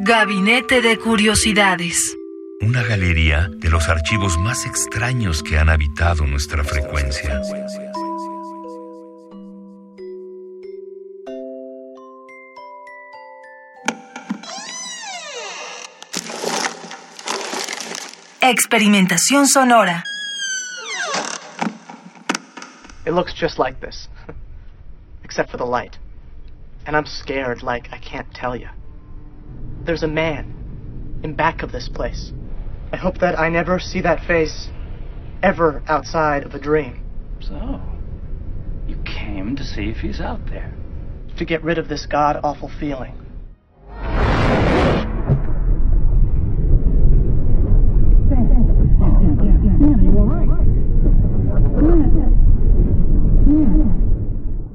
Gabinete de Curiosidades. Una galería de los archivos más extraños que han habitado nuestra frecuencia. Experimentación sonora. It looks just like this, except for the light. And I'm scared like I can't tell you. There's a man in back of this place. I hope that I never see that face ever outside of a dream. So, you came to see if he's out there. To get rid of this god awful feeling.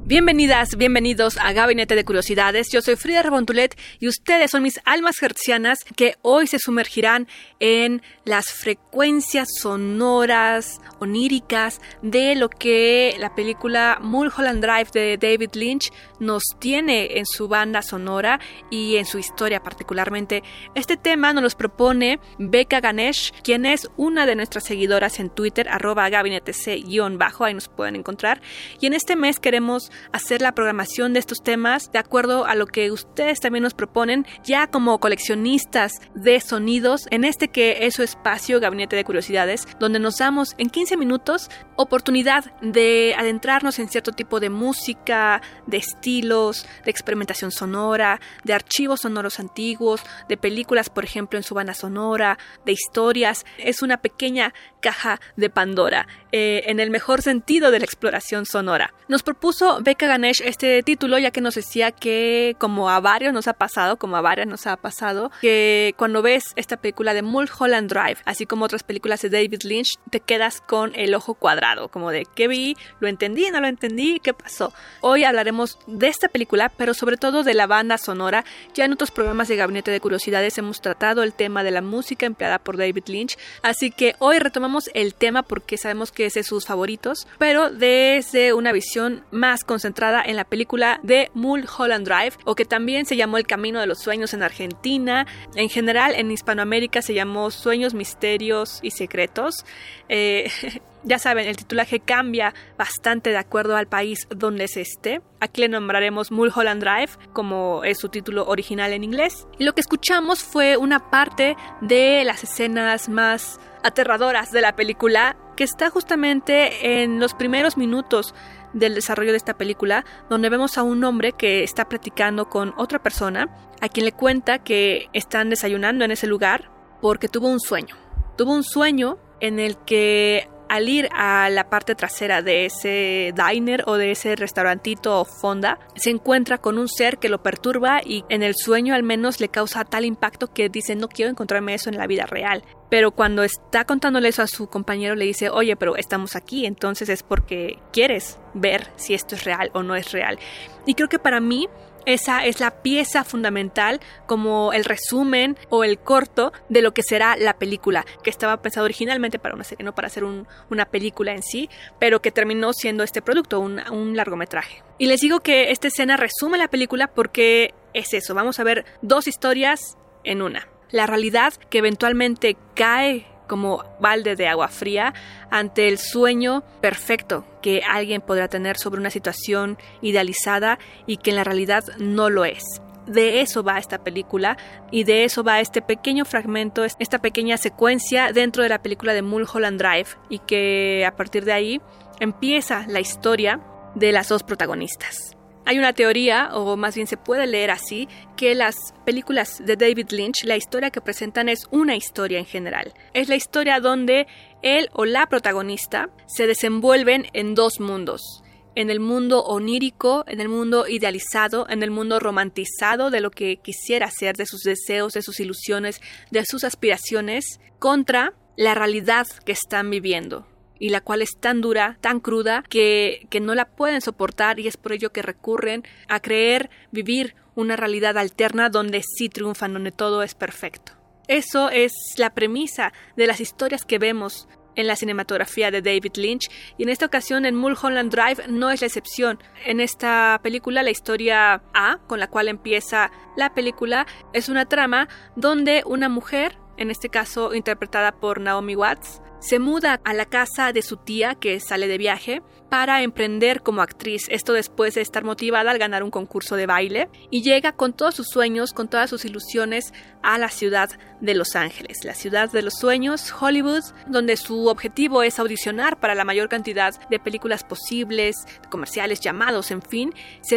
Bienvenidas, bienvenidos a Gabinete de Curiosidades. Yo soy Frida Rebontulet y ustedes son mis almas hertzianas que hoy se sumergirán en las frecuencias sonoras, oníricas de lo que la película Mulholland Drive de David Lynch nos tiene en su banda sonora y en su historia particularmente. Este tema nos los propone Becca Ganesh, quien es una de nuestras seguidoras en Twitter, arroba gabinete C-bajo, ahí nos pueden encontrar. Y en este mes queremos hacer la programación de estos temas de acuerdo a lo que ustedes también nos proponen, ya como coleccionistas de sonidos, en este que es su espacio, Gabinete de Curiosidades, donde nos damos en 15 minutos oportunidad de adentrarnos en cierto tipo de música, de estilos, de experimentación sonora, de archivos sonoros antiguos, de películas, por ejemplo, en su banda sonora, de historias. Es una pequeña caja de Pandora, eh, en el mejor sentido de la exploración sonora. Nos propuso Becca Ganesh este título ya que nos decía que como a varios nos ha pasado, como a varias nos ha pasado, que cuando ves esta película de Mulholland Drive, así como otras películas de David Lynch, te quedas con el ojo cuadrado, como de ¿qué vi? ¿Lo entendí? ¿No lo entendí? ¿Qué pasó? Hoy hablaremos de esta película, pero sobre todo de la banda sonora. Ya en otros programas de Gabinete de Curiosidades hemos tratado el tema de la música empleada por David Lynch, así que hoy retomamos el tema porque sabemos que es de sus favoritos, pero desde una visión más concentrada en la película de Mulholland Drive, o que también se llamó El Camino de los Sueños en Argentina. En general, en Hispanoamérica se llamó Sueños, Misterios y Secretos. Eh, ya saben, el titulaje cambia bastante de acuerdo al país donde se esté. Aquí le nombraremos Mulholland Drive, como es su título original en inglés. Y lo que escuchamos fue una parte de las escenas más aterradoras de la película, que está justamente en los primeros minutos del desarrollo de esta película, donde vemos a un hombre que está platicando con otra persona, a quien le cuenta que están desayunando en ese lugar porque tuvo un sueño. Tuvo un sueño en el que al ir a la parte trasera de ese diner o de ese restaurantito o fonda, se encuentra con un ser que lo perturba y en el sueño al menos le causa tal impacto que dice no quiero encontrarme eso en la vida real. Pero cuando está contándole eso a su compañero le dice, oye, pero estamos aquí, entonces es porque quieres ver si esto es real o no es real. Y creo que para mí esa es la pieza fundamental como el resumen o el corto de lo que será la película, que estaba pensado originalmente para una serie, no para hacer una película en sí, pero que terminó siendo este producto, un, largometraje. Y les digo que esta escena resume la película porque es eso, vamos a ver dos historias en una. La realidad que eventualmente cae como balde de agua fría ante el sueño perfecto que alguien podrá tener sobre una situación idealizada y que en la realidad no lo es. De eso va esta película y de eso va este pequeño fragmento, esta pequeña secuencia dentro de la película de Mulholland Drive y que a partir de ahí empieza la historia de las dos protagonistas. Hay una teoría, o más bien se puede leer así, que las películas de David Lynch, la historia que presentan es una historia en general. Es la historia donde él o la protagonista se desenvuelven en dos mundos, en el mundo onírico, en el mundo idealizado, en el mundo romantizado de lo que quisiera ser, de sus deseos, de sus ilusiones, de sus aspiraciones, contra la realidad que están viviendo y la cual es tan dura, tan cruda, que, que no la pueden soportar y es por ello que recurren a creer vivir una realidad alterna donde sí triunfan, donde todo es perfecto. Eso es la premisa de las historias que vemos en la cinematografía de David Lynch y en esta ocasión en Mulholland Drive no es la excepción. En esta película la historia A, con la cual empieza la película, es una trama donde una mujer, en este caso interpretada por Naomi Watts, se muda a la casa de su tía que sale de viaje para emprender como actriz, esto después de estar motivada al ganar un concurso de baile, y llega con todos sus sueños, con todas sus ilusiones a la ciudad de Los Ángeles, la ciudad de los sueños, Hollywood, donde su objetivo es audicionar para la mayor cantidad de películas posibles, comerciales, llamados, en fin,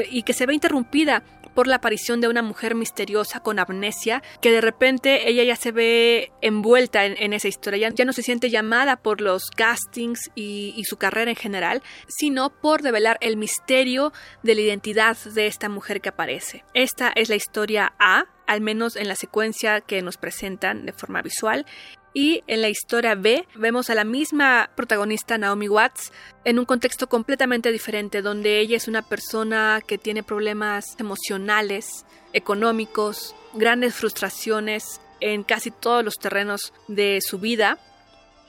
y que se ve interrumpida por la aparición de una mujer misteriosa con amnesia, que de repente ella ya se ve envuelta en, esa historia, ya, no se siente llamada por los castings y, su carrera en general, sino por develar el misterio de la identidad de esta mujer que aparece. Esta es la historia A, al menos en la secuencia que nos presentan de forma visual, y en la historia B vemos a la misma protagonista Naomi Watts en un contexto completamente diferente, donde ella es una persona que tiene problemas emocionales, económicos, grandes frustraciones en casi todos los terrenos de su vida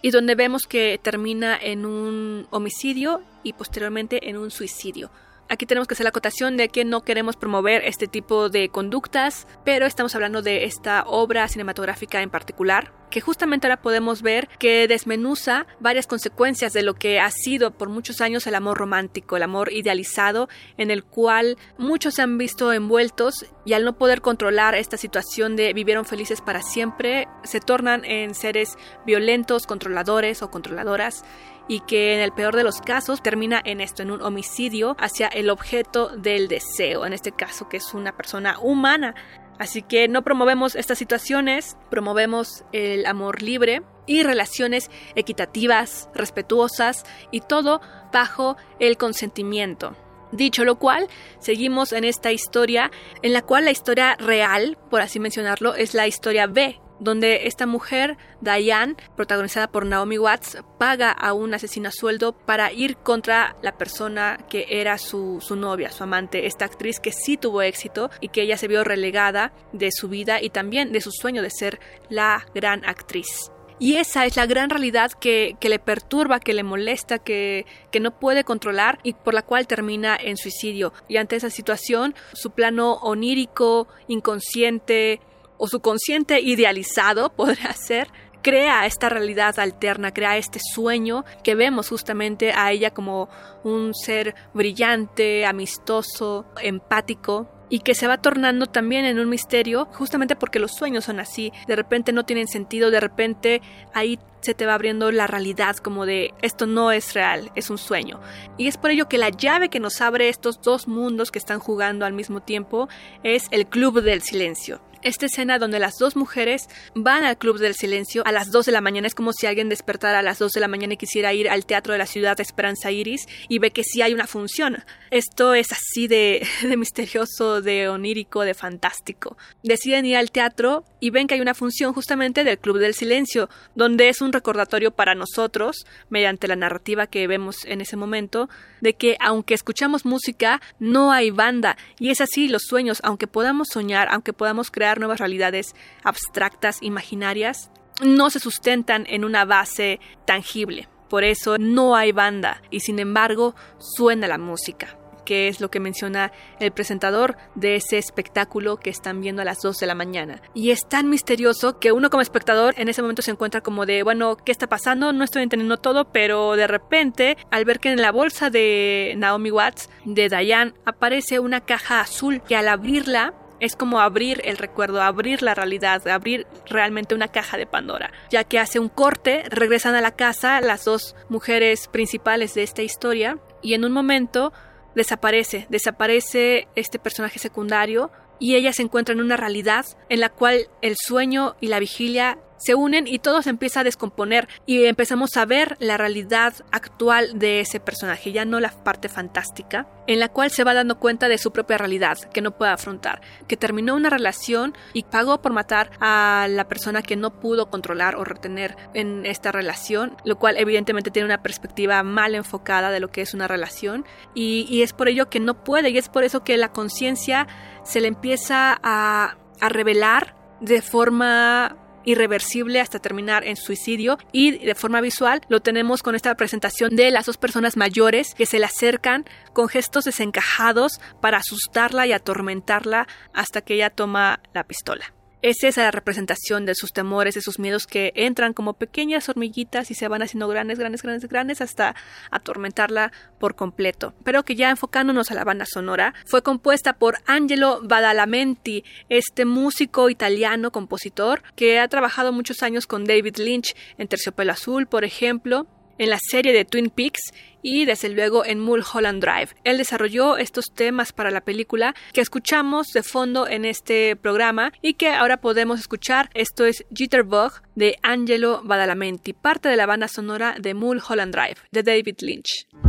y donde vemos que termina en un homicidio y posteriormente en un suicidio. Aquí tenemos que hacer la acotación de que no queremos promover este tipo de conductas, pero estamos hablando de esta obra cinematográfica en particular, que justamente ahora podemos ver que desmenuza varias consecuencias de lo que ha sido por muchos años el amor romántico, el amor idealizado, en el cual muchos se han visto envueltos y al no poder controlar esta situación de vivieron felices para siempre, se tornan en seres violentos, controladores o controladoras y que en el peor de los casos termina en esto, en un homicidio hacia el objeto del deseo, en este caso que es una persona humana. Así que no promovemos estas situaciones, promovemos el amor libre y relaciones equitativas, respetuosas y todo bajo el consentimiento. Dicho lo cual, seguimos en esta historia en la cual la historia real, por así mencionarlo, es la historia B, donde esta mujer, Diane, protagonizada por Naomi Watts, paga a un asesino a sueldo para ir contra la persona que era su, su, novia, su amante, esta actriz que sí tuvo éxito y que ella se vio relegada de su vida y también de su sueño de ser la gran actriz. Y esa es la gran realidad que, que le perturba, que le molesta, que, que, no puede controlar y por la cual termina en suicidio. Y ante esa situación, su plano onírico, inconsciente, o su consciente idealizado podrá ser, crea esta realidad alterna, crea este sueño que vemos justamente a ella como un ser brillante, amistoso, empático, y que se va tornando también en un misterio justamente porque los sueños son así, de repente no tienen sentido, de repente ahí se te va abriendo la realidad como de esto no es real, es un sueño. Y es por ello que la llave que nos abre estos dos mundos que están jugando al mismo tiempo es el Club del Silencio. Esta escena donde las dos mujeres van al Club del Silencio a las 2 de la mañana es como si alguien despertara a las 2 de la mañana y quisiera ir al Teatro de la Ciudad de Esperanza Iris y ve que sí hay una función. Esto es así de, de misterioso, de onírico, de fantástico. Deciden ir al teatro y ven que hay una función justamente del Club del Silencio, donde es un recordatorio para nosotros, mediante la narrativa que vemos en ese momento, de que aunque escuchamos música, no hay banda. Y es así los sueños, aunque podamos soñar, aunque podamos crear nuevas realidades abstractas, imaginarias, no se sustentan en una base tangible. Por eso no hay banda y sin embargo suena la música que es lo que menciona el presentador de ese espectáculo que están viendo a las 2 de la mañana. Y es tan misterioso que uno como espectador en ese momento se encuentra como de, bueno, ¿qué está pasando? No estoy entendiendo todo, pero de repente, al ver que en la bolsa de Naomi Watts, de Diane, aparece una caja azul que al abrirla es como abrir el recuerdo, abrir la realidad, abrir realmente una caja de Pandora, ya que hace un corte, regresan a la casa las dos mujeres principales de esta historia y en un momento desaparece, desaparece este personaje secundario y ella se encuentra en una realidad en la cual el sueño y la vigilia se unen y todo se empieza a descomponer y empezamos a ver la realidad actual de ese personaje, ya no la parte fantástica, en la cual se va dando cuenta de su propia realidad que no puede afrontar, que terminó una relación y pagó por matar a la persona que no pudo controlar o retener en esta relación, lo cual evidentemente tiene una perspectiva mal enfocada de lo que es una relación y, es por ello que no puede y es por eso que la conciencia se le empieza a, a revelar de forma irreversible hasta terminar en suicidio y de forma visual lo tenemos con esta presentación de las dos personas mayores que se le acercan con gestos desencajados para asustarla y atormentarla hasta que ella toma la pistola. Es esa la representación de sus temores, de sus miedos que entran como pequeñas hormiguitas y se van haciendo grandes, grandes, grandes, grandes hasta atormentarla por completo. Pero que ya enfocándonos a la banda sonora, fue compuesta por Angelo Badalamenti, este músico italiano compositor que ha trabajado muchos años con David Lynch en Terciopelo Azul, por ejemplo, en la serie de Twin Peaks y desde luego en Mulholland Drive. Él desarrolló estos temas para la película que escuchamos de fondo en este programa y que ahora podemos escuchar. Esto es Jitterbug de Angelo Badalamenti, parte de la banda sonora de Mulholland Drive de David Lynch.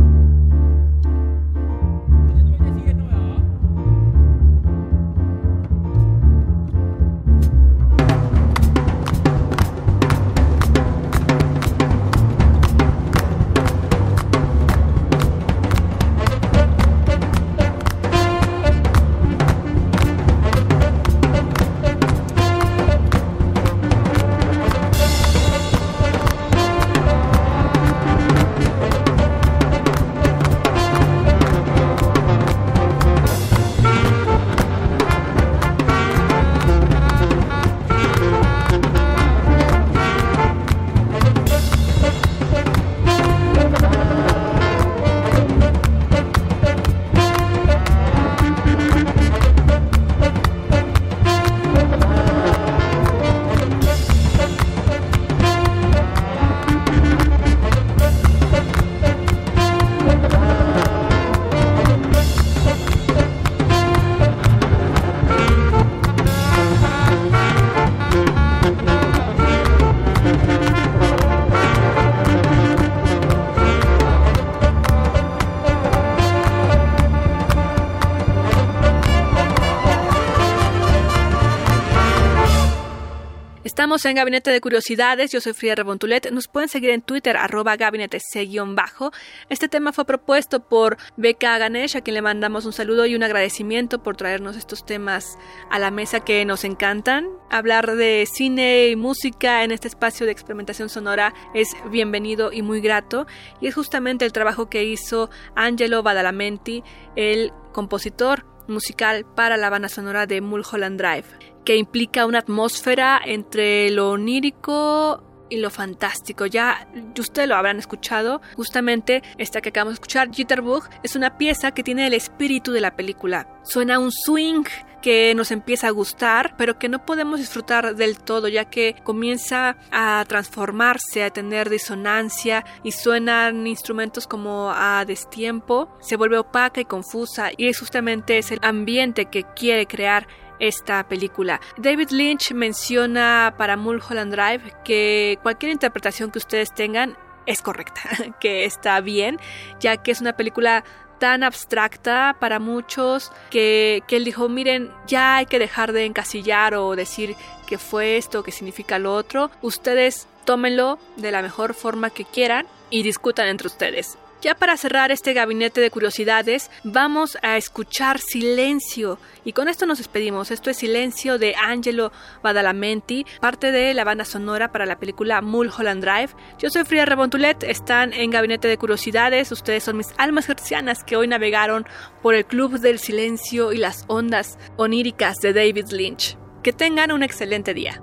Estamos en Gabinete de Curiosidades, yo soy Frida Rebontulet, nos pueden seguir en Twitter, arroba gabinete bajo. Este tema fue propuesto por Becca Ganesh, a quien le mandamos un saludo y un agradecimiento por traernos estos temas a la mesa que nos encantan. Hablar de cine y música en este espacio de experimentación sonora es bienvenido y muy grato, y es justamente el trabajo que hizo Angelo Badalamenti, el compositor musical para la banda sonora de Mulholland Drive implica una atmósfera entre lo onírico y lo fantástico. Ya ustedes lo habrán escuchado. Justamente esta que acabamos de escuchar, Jitterbug, es una pieza que tiene el espíritu de la película. Suena un swing que nos empieza a gustar, pero que no podemos disfrutar del todo, ya que comienza a transformarse, a tener disonancia y suenan instrumentos como a destiempo, se vuelve opaca y confusa y es justamente ese ambiente que quiere crear esta película. David Lynch menciona para Mulholland Drive que cualquier interpretación que ustedes tengan es correcta, que está bien, ya que es una película tan abstracta para muchos que, que, él dijo, miren, ya hay que dejar de encasillar o decir que fue esto, que significa lo otro. Ustedes tómenlo de la mejor forma que quieran y discutan entre ustedes. Ya para cerrar este gabinete de curiosidades, vamos a escuchar Silencio. Y con esto nos despedimos. Esto es Silencio de Angelo Badalamenti, parte de la banda sonora para la película Mulholland Drive. Yo soy Frida Rebontulet, están en Gabinete de Curiosidades. Ustedes son mis almas gercianas que hoy navegaron por el Club del Silencio y las ondas oníricas de David Lynch. Que tengan un excelente día.